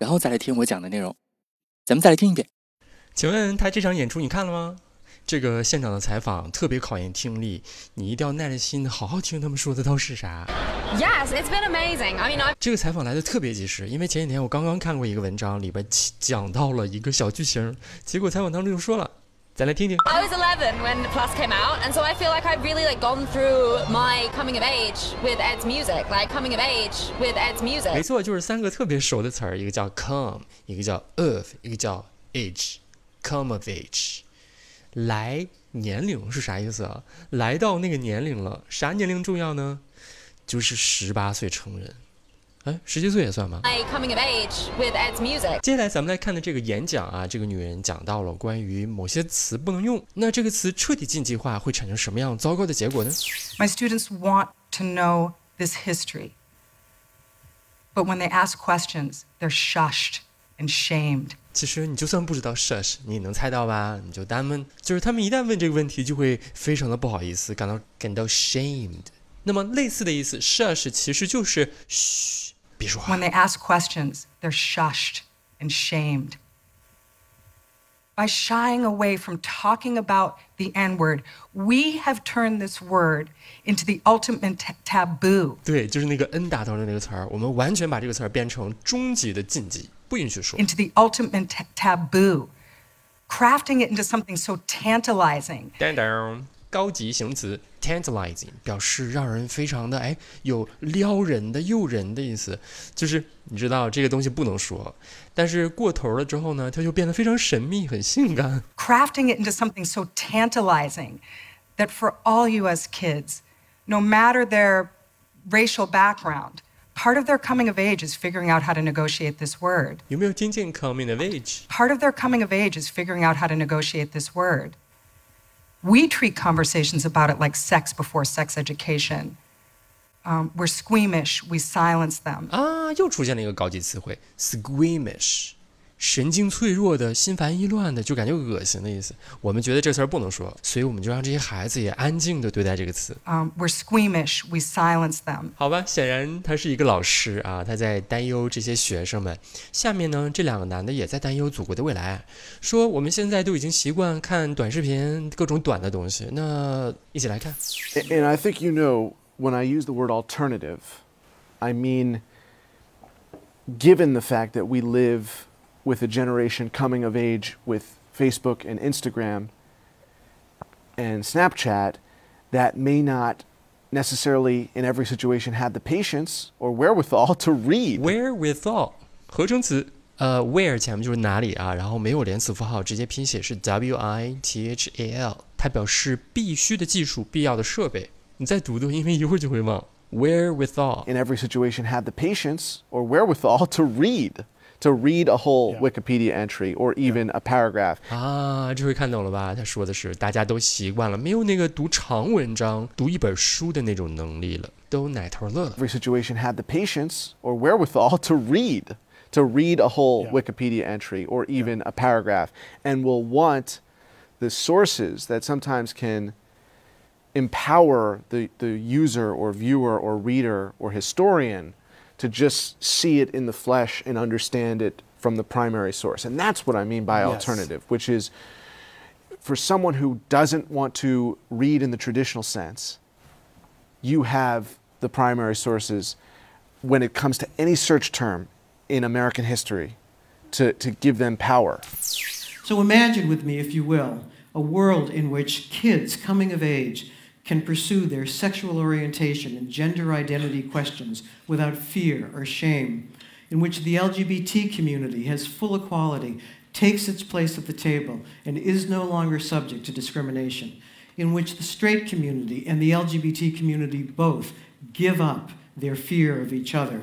然后再来听我讲的内容。咱们再来听一遍。请问他这场演出你看了吗？这个现场的采访特别考验听力，你一定要耐着心好好听他们说的都是啥。Yes, it's been amazing. I mean, I 这个采访来的特别及时，因为前几天我刚刚看过一个文章，里边讲到了一个小剧情，结果采访当中就说了，再来听听。 I was 11 when Plus came out, and so I feel like I've really like gone through my coming of age with Ed's music, like coming of age with Ed's 没 music. 错，就是三个特别熟的词儿，一个叫 come，一个叫 of，一个叫 age，come of age。来年龄是啥意思啊？来到那个年龄了，啥年龄重要呢？就是十八岁成人。 哎，十七岁也算吗 coming of age with Ed's music. 接下来咱们来看的这个演讲啊，这个女人讲到了关于某些词不能用，那这个词彻底禁忌化会产生什么样糟糕的结果呢？My students want to know this history. But when they ask questions, they're shushed and shamed. 其实你就算不知道 shush，你也能猜到吧？你就单问，就是他们一旦问这个问题，就会非常的不好意思，感到感到 shamed。那么类似的意思，shush 其实就是嘘，别说话 When。they ask questions, they're shushed and shamed. By shying away from talking about the N word, we have turned this word into the ultimate t- taboo. 对，就是那个 n 打头的那个词儿，我们完全把这个词儿变成终极的禁忌，不允许说。 into the ultimate t- taboo, crafting it into something so tantalizing 当当， 高级形容词 tantalizing 表示让人非常的哎有撩人的、诱人的意思，就是你知道这个东西不能说，但是过头了之后呢，它就变得非常神秘、很性感。 crafting it into something so tantalizing that for all US kids, no matter their racial background, part of their coming of age is figuring out how to negotiate this word. 有没有听见 coming of age？ Part of their coming of age is figuring out how to negotiate this word. We treat conversations about it like sex before sex education. Um, we're squeamish, we silence them. 啊，又出现了一个高级词汇 squeamish， 神经脆弱的、心烦意乱的，就感觉恶心的意思。我们觉得这词儿不能说，所以我们就让这些孩子也安静的对待这个词。Um, we're squeamish, we silence them. 好吧，显然他是一个老师啊，他在担忧这些学生们。下面呢，这两个男的也在担忧祖国的未来，说我们现在都已经习惯看短视频，各种短的东西。那一起来看，And I think you know when I use the word alternative, I mean, given the fact that we live with a generation coming of age with Facebook and Instagram and Snapchat that may not necessarily in every situation have the patience or wherewithal to read. wherewithal 合成词，呃，where 前面就是哪里啊，然后没有连词符号，直接拼写是 w i t h a l，它表示必须的技术、必要的设备。你再读读，因为一会儿就会忘。wherewithal in every situation have the patience or wherewithal to read, to read a whole Wikipedia entry or even a paragraph. 啊，这回看懂了吧？他说的是大家都习惯了，没有那个读长文章、读一本书的那种能力了，都奶头乐了。 every situation have the patience or wherewithal to read, to read a whole Wikipedia entry or even a paragraph, and will want the sources that sometimes can empower the, the user or viewer or reader or historian to just see it in the flesh and understand it from the primary source. And that's what I mean by alternative, which is for someone who doesn't want to read in the traditional sense, you have the primary sources when it comes to any search term in American history to, to give them power. So imagine with me, if you will, a world in which kids coming of age can pursue their sexual orientation and gender identity questions without fear or shame, in which the LGBT community has full equality, takes its place at the table, and is no longer subject to discrimination, in which the straight community and the LGBT community both give up their fear of each other,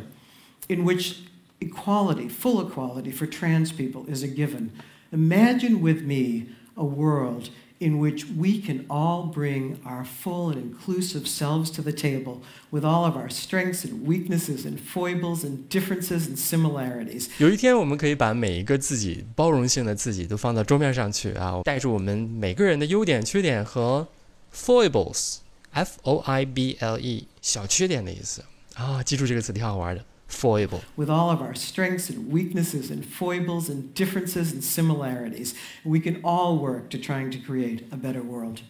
in which equality, full equality for trans people is a given. Imagine with me a world in which we can all bring our full and inclusive selves to the table with all of our strengths and weaknesses and foibles and differences and similarities. 有一天，我们可以把每一个自己包容性的自己都放到桌面上去啊，带着我们每个人的优点、缺点和 foibles，f o i b l e 小缺点的意思啊，记住这个词挺好玩的。 Foible. With all of our strengths and weaknesses and foibles and differences and similarities, we can all work to trying to create a better world.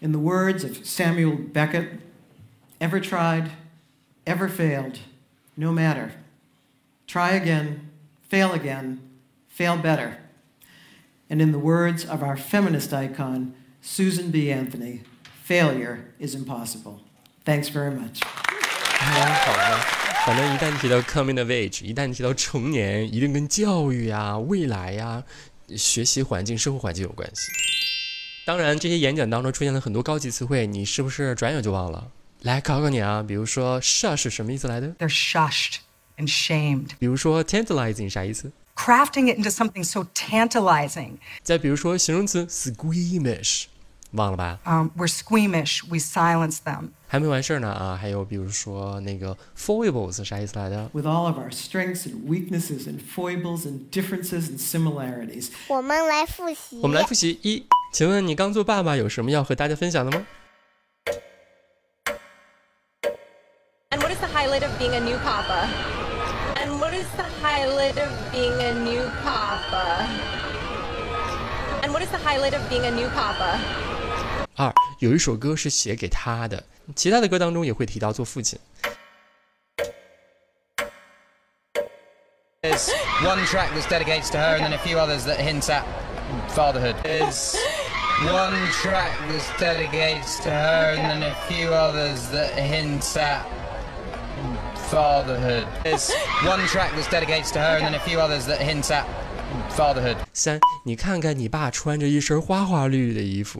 In the words of Samuel Beckett, ever tried, ever failed, no matter. Try again, fail again, fail better. And in the words of our feminist icon, Susan B. Anthony, failure is impossible. Thanks very much. 好的，反正一旦提到 coming of age，一旦提到成年，一定跟教育呀、未来呀、学习环境、生活环境有关系。当然，这些演讲当中出现了很多高级词汇，你是不是转眼就忘了？来考考你啊，比如说 shush 什么意思来的？They're shushed and shamed. 比如说 tantalizing 啥意思？Crafting it into something so tantalizing. 再比如说形容词 squeamish，忘了吧？Um, we're squeamish. We silence them. 还没完事儿呢啊！还有比如说那个 foibles 啥意思来的？ With all of our strengths and weaknesses and foibles and differences and similarities, 我们来复习。我们来复习一，请问你刚做爸爸有什么要和大家分享的吗？ And what is the highlight of being a new papa? And what is the highlight of being a new papa? And what is the highlight of being a new papa? 二，有一首歌是写给他的， 其他的歌当中也会提到做父亲。 There's one track that's dedicated to her, and then a few others that hint at fatherhood. There's one track that's dedicated to her, and then a few others that hint at fatherhood. There's one track that's dedicated to her, and then a few others that hint at fatherhood. 三，你看看你爸穿着一身花花绿绿的衣服。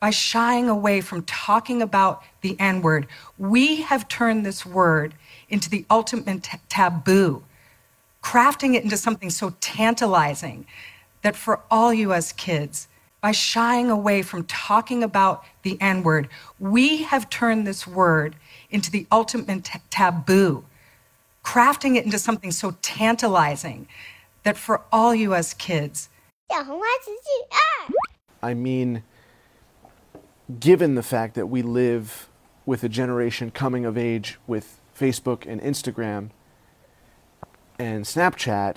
by shying away from talking about the N word. We have turned this word into the ultimate t- taboo, crafting it into something so tantalizing that for all US kids, by shying away from talking about the N word, we have turned this word into the ultimate t- taboo, crafting it into something so tantalizing that for all US kids, I mean, given the fact that we live with a generation coming of age with Facebook and Instagram and Snapchat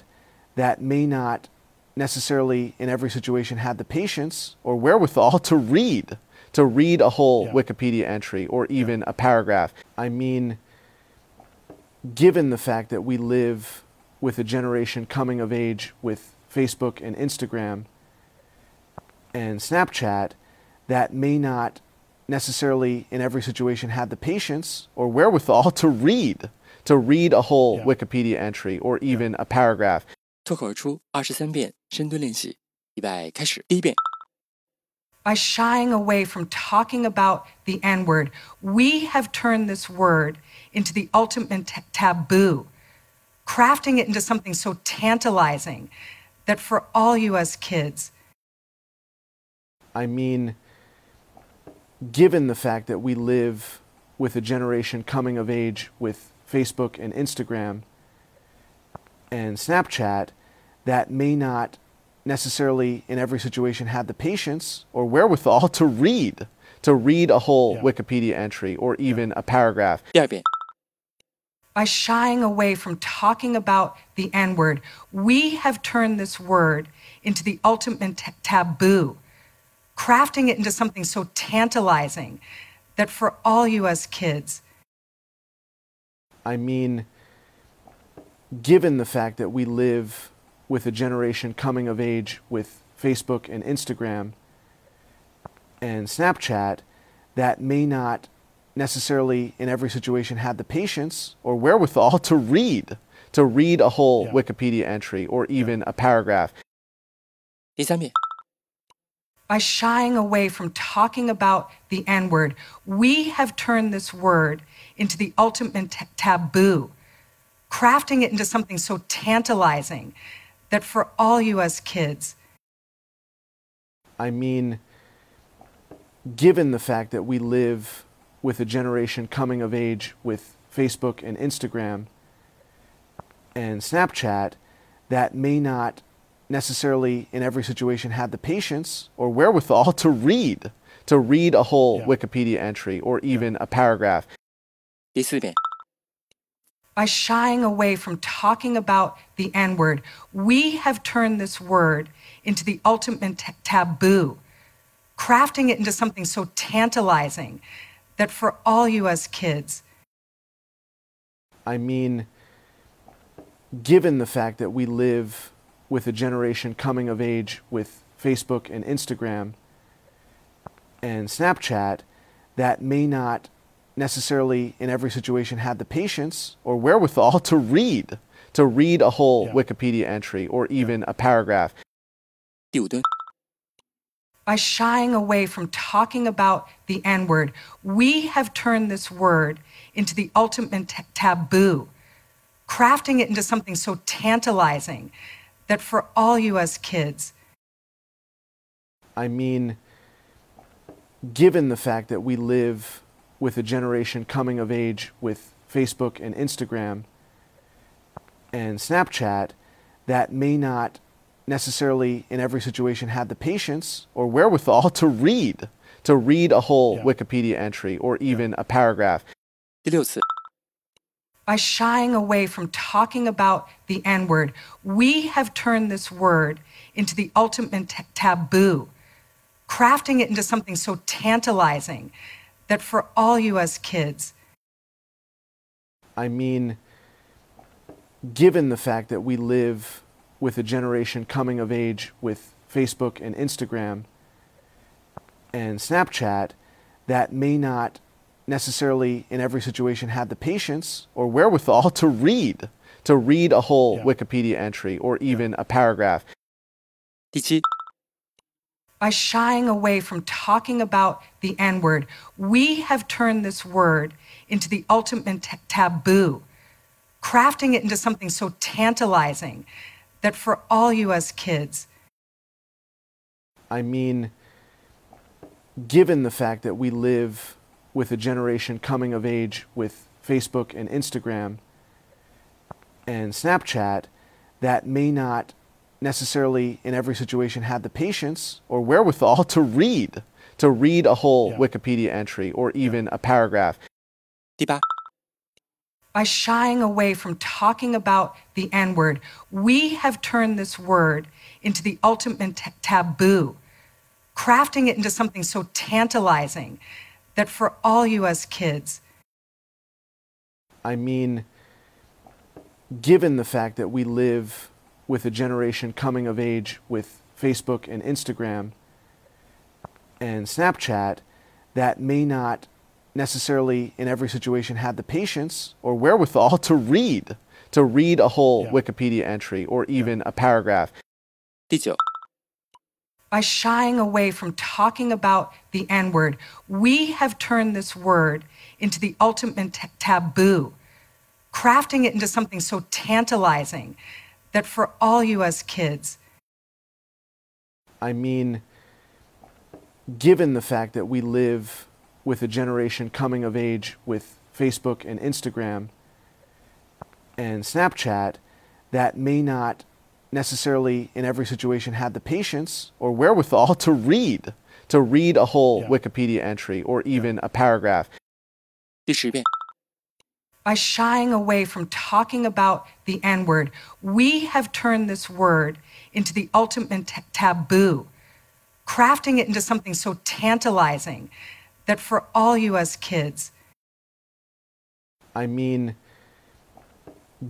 that may not necessarily in every situation have the patience or wherewithal to read to read a whole Wikipedia entry or even a paragraph. I mean, given the fact that we live with a generation coming of age with Facebook and Instagram and Snapchat that may not necessarily in every situation have the patience or wherewithal to read to read a whole Wikipedia entry or even a paragraph. 脱口而出二十三遍深蹲练习，预备开始。第一遍， by shying away from talking about the N word, we have turned this word into the ultimate t- taboo, crafting it into something so tantalizing that for all you as kids, I mean, given the fact that we live with a generation coming of age with Facebook and Instagram and Snapchat that may not necessarily in every situation have the patience or wherewithal to read to read a whole yeah. Wikipedia entry or even yeah. a paragraph. Yeah, by shying away from talking about the N word, we have turned this word into the ultimate t- taboo crafting it into something so tantalizing that for all U.S. kids. I mean, given the fact that we live with a generation coming of age with Facebook and Instagram and Snapchat that may not necessarily in every situation have the patience or wherewithal to read to read a whole yeah. Wikipedia entry or even yeah. a paragraph. 第三遍。By shying away from talking about the N word, we have turned this word into the ultimate t- taboo, crafting it into something so tantalizing that for all as kids, I mean, given the fact that we live with a generation coming of age with Facebook and Instagram and Snapchat that may not necessarily in every situation had the patience or wherewithal to read to read a whole yeah. Wikipedia entry or even yeah. a paragraph. By shying away from talking about the N word, we have turned this word into the ultimate t- taboo, crafting it into something so tantalizing that for all U.S. kids. I mean, given the fact that we live with a generation coming of age with Facebook and Instagram and Snapchat that may not necessarily in every situation have the patience or wherewithal to read to read a whole yeah. Wikipedia entry or even yeah. a paragraph. By shying away from talking about the N word, we have turned this word into the ultimate t- taboo, crafting it into something so tantalizing that for all U.S. kids. I mean, given the fact that we live with a generation coming of age with Facebook and Instagram and Snapchat that may not necessarily in every situation have the patience or wherewithal to read, to read a whole yeah. Wikipedia entry or even yeah. a paragraph. 第六次，by shying away from talking about the N word, we have turned this word into the ultimate t- taboo, crafting it into something so tantalizing that for all as kids, I mean, given the fact that we live with a generation coming of age with Facebook and Instagram and Snapchat that may not necessarily in every situation have the patience or wherewithal to read to read a whole Yeah. Wikipedia entry or even a paragraph. by shying away from talking about the N word, we have turned this word into the ultimate t- taboo, crafting it into something so tantalizing that for all U.S. kids, I mean, given the fact that we live with a generation coming of age with Facebook and Instagram and Snapchat that may not necessarily in every situation have the patience or wherewithal to read to read a whole Yeah. Wikipedia entry or even a paragraph. 第八，by shying away from talking about the N word, we have turned this word into the ultimate t- taboo, crafting it into something so tantalizing that for all you as kids, I mean, given the fact that we live with a generation coming of age with Facebook and Instagram and Snapchat that may not necessarily in every situation have the patience or wherewithal to read to read a whole Yeah. Wikipedia entry or even a paragraph. 第九，by shying away from talking about the N word, we have turned this word into the ultimate t- taboo, crafting it into something so tantalizing that for all U.S. kids, I mean, given the fact that we live with a generation coming of age with Facebook and Instagram and Snapchat that may not necessarily in every situation had the patience or wherewithal to read to read a whole yeah. Wikipedia entry or even yeah. a paragraph. By shying away from talking about the N word, we have turned this word into the ultimate t- taboo, crafting it into something so tantalizing that for all U.S. kids. I mean,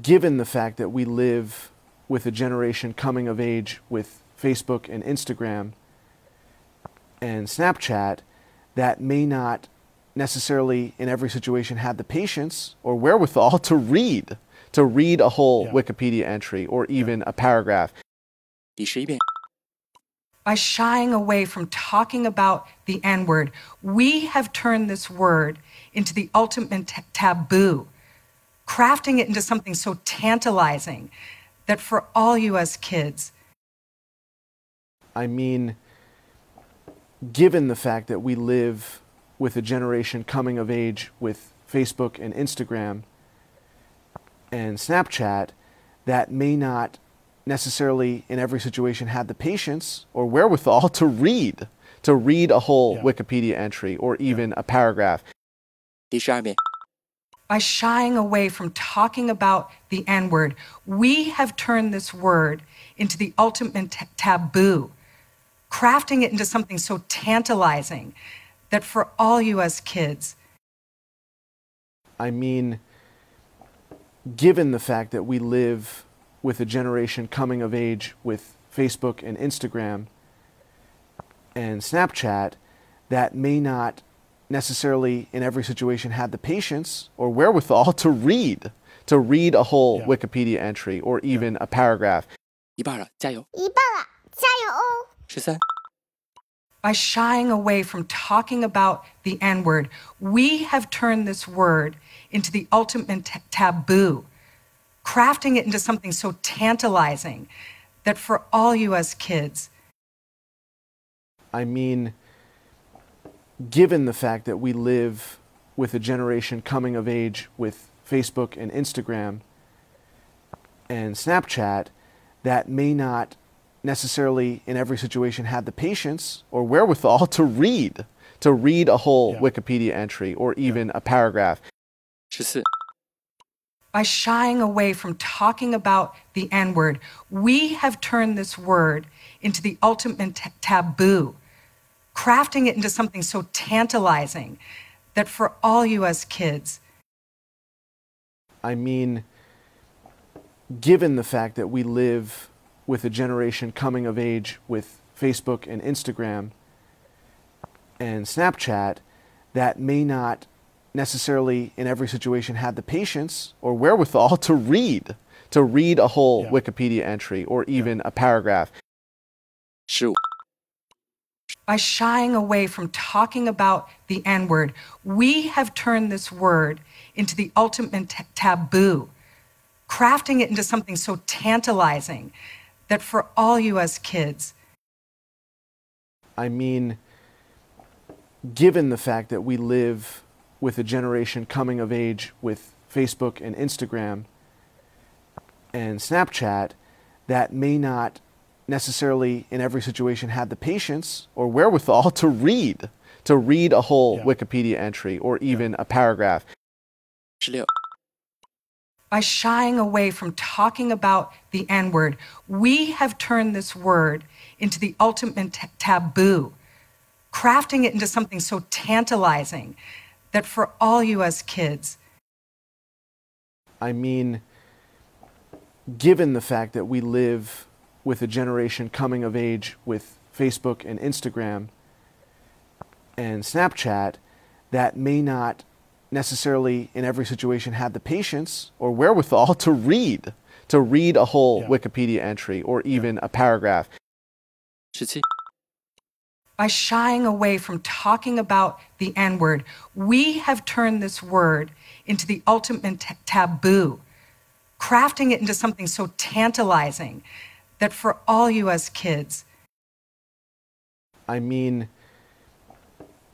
given the fact that we live with a generation coming of age with Facebook and Instagram and Snapchat that may not necessarily in every situation have the patience or wherewithal to read to read a whole yeah. Wikipedia entry or even yeah. a paragraph. By shying away from talking about the N word, we have turned this word into the ultimate t- taboo, crafting it into something so tantalizing that for all you as kids, I mean, given the fact that we live with a generation coming of age with Facebook and Instagram and Snapchat that may not necessarily in every situation have the patience or wherewithal to read to read a whole Wikipedia entry or even a paragraph. 第十二遍， By shying away from talking about the N word, we have turned this word into the ultimate t- taboo, crafting it into something so tantalizing that for all as kids, I mean, given the fact that we live with a generation coming of age with Facebook and Instagram and Snapchat that may not necessarily in every situation have the patience or wherewithal to read to read a whole Wikipedia entry or even a paragraph. 一半了，加油！一半了，加油哦！十三、 by shying away from talking about the N word, we have turned this word into the ultimate t- taboo, crafting it into something so tantalizing that for all you as kids, I mean, given the fact that we live with a generation coming of age with Facebook and Instagram and Snapchat that may not necessarily in every situation have the patience or wherewithal to read to read a whole Wikipedia entry or even a paragraph. 十四、by shying away from talking about the N word, we have turned this word into the ultimate t- taboo, crafting it into something so tantalizing that for all U.S. kids, I mean, given the fact that we live with a generation coming of age with Facebook and Instagram and Snapchat that may not necessarily in every situation have the patience or wherewithal to read to read a whole Wikipedia entry or even a paragraph. 十五、by shying away from talking about the N word, we have turned this word into the ultimate t- taboo, crafting it into something so tantalizing that for all as kids, I mean, given the fact that we live with a generation coming of age with Facebook and Instagram and Snapchat that may not necessarily in every situation had the patience or wherewithal to read to read a whole Wikipedia entry or even a paragraph. 十六、by uh, shying away from talking about the N word, we have turned this word into the ultimate t- taboo, crafting it into something so tantalizing that for all U.S. kids, I mean, given the fact that we live with a generation coming of age with Facebook and Instagram and Snapchat that may not necessarily in every situation have the patience or wherewithal to read to read a whole Wikipedia entry or even a paragraph. 十七、by shying away from talking about the N word, we have turned this word into the ultimate t- taboo, crafting it into something so tantalizing that for all U.S. kids, I mean,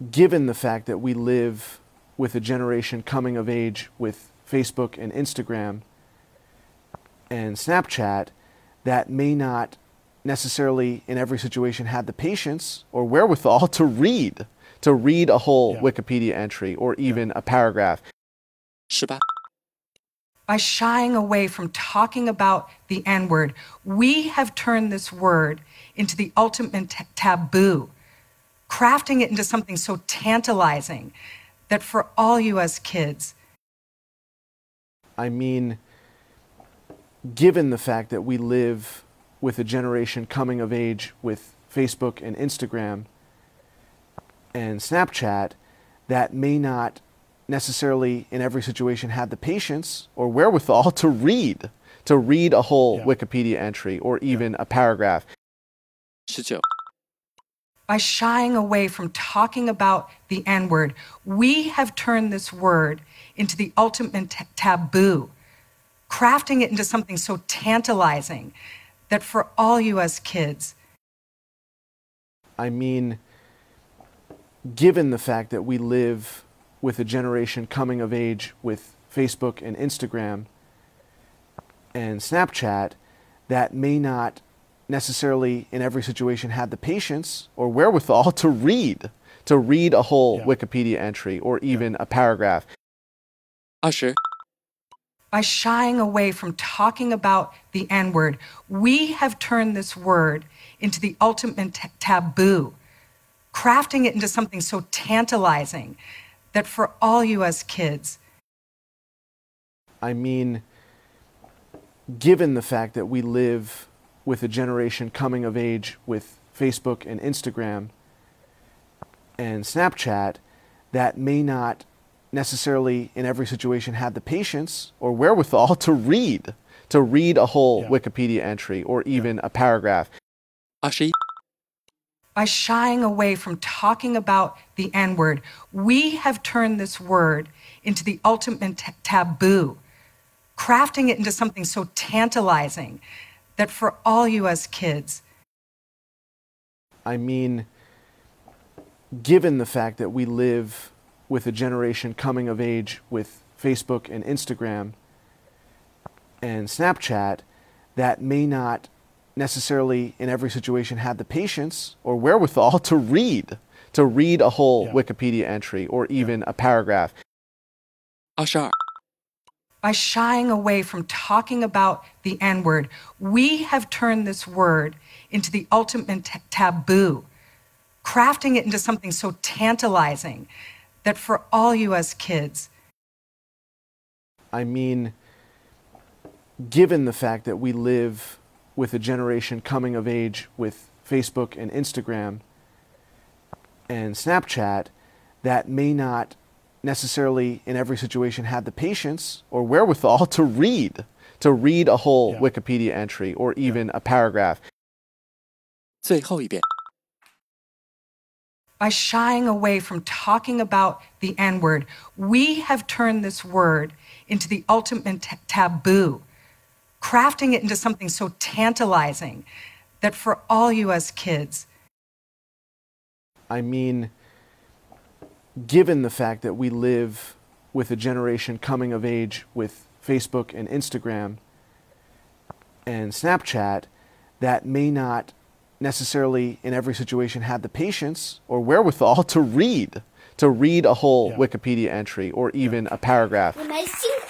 given the fact that we live with a generation coming of age with Facebook and Instagram and Snapchat that may not necessarily in every situation have the patience or wherewithal to read to read a whole Wikipedia entry or even a paragraph. 十八、by shying away from talking about the N word, we have turned this word into the ultimate t- taboo, crafting it into something so tantalizing that for all U.S. kids, I mean, given the fact that we live with a generation coming of age with Facebook and Instagram and Snapchat that may not necessarily in every situation had the patience or wherewithal to read to read a whole Yeah. Wikipedia entry or even a paragraph. 十九、By shying away from talking about the N word, we have turned this word into the ultimate t- taboo, crafting it into something so tantalizing that for all U.S. kids, I mean, given the fact that we live with a generation coming of age with Facebook and Instagram and Snapchat that may not necessarily in every situation have the patience or wherewithal to read to read a whole Yeah. Wikipedia entry or even a paragraph. 二十、by shying away from talking about the N word, we have turned this word into the ultimate t- taboo, crafting it into something so tantalizing that for all you as kids. I mean, given the fact that we live with a generation coming of age with Facebook and Instagram and Snapchat that may not necessarily in every situation have the patience or wherewithal to read, to read a whole yeah. Wikipedia entry or even yeah. a paragraph. Ashi by shying away from talking about the N word, we have turned this word into the ultimate t- taboo, crafting it into something so tantalizing that for all U.S. kids, I mean, given the fact that we live with a generation coming of age with Facebook and Instagram and Snapchat that may not necessarily in every situation had the patience or wherewithal to read, to read a whole yeah. Wikipedia entry or even yeah. a paragraph. Ashar. By shying away from talking about the N word, we have turned this word into the ultimate t- taboo, crafting it into something so tantalizing that for all U.S. kids. I mean, given the fact that we live with a generation coming of age with Facebook and Instagram and Snapchat that may not necessarily in every situation have the patience or wherewithal to read to read a whole Yeah. Wikipedia entry or even a paragraph. 最后一遍。 by shying away from talking about the N word, we have turned this word into the ultimate t- taboo, crafting it into something so tantalizing that for all U.S. kids, I mean, given the fact that we live with a generation coming of age with Facebook and Instagram and Snapchat that may not necessarily in every situation have the patience or wherewithal to read to read a whole Yeah. Wikipedia entry or even a paragraph.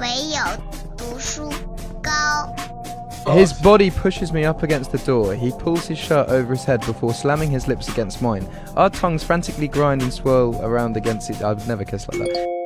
唯有读书高。 His body pushes me up against the door. He pulls his shirt over his head before slamming his lips against mine. Our tongues frantically grind and swirl around against each. I've never kissed like that.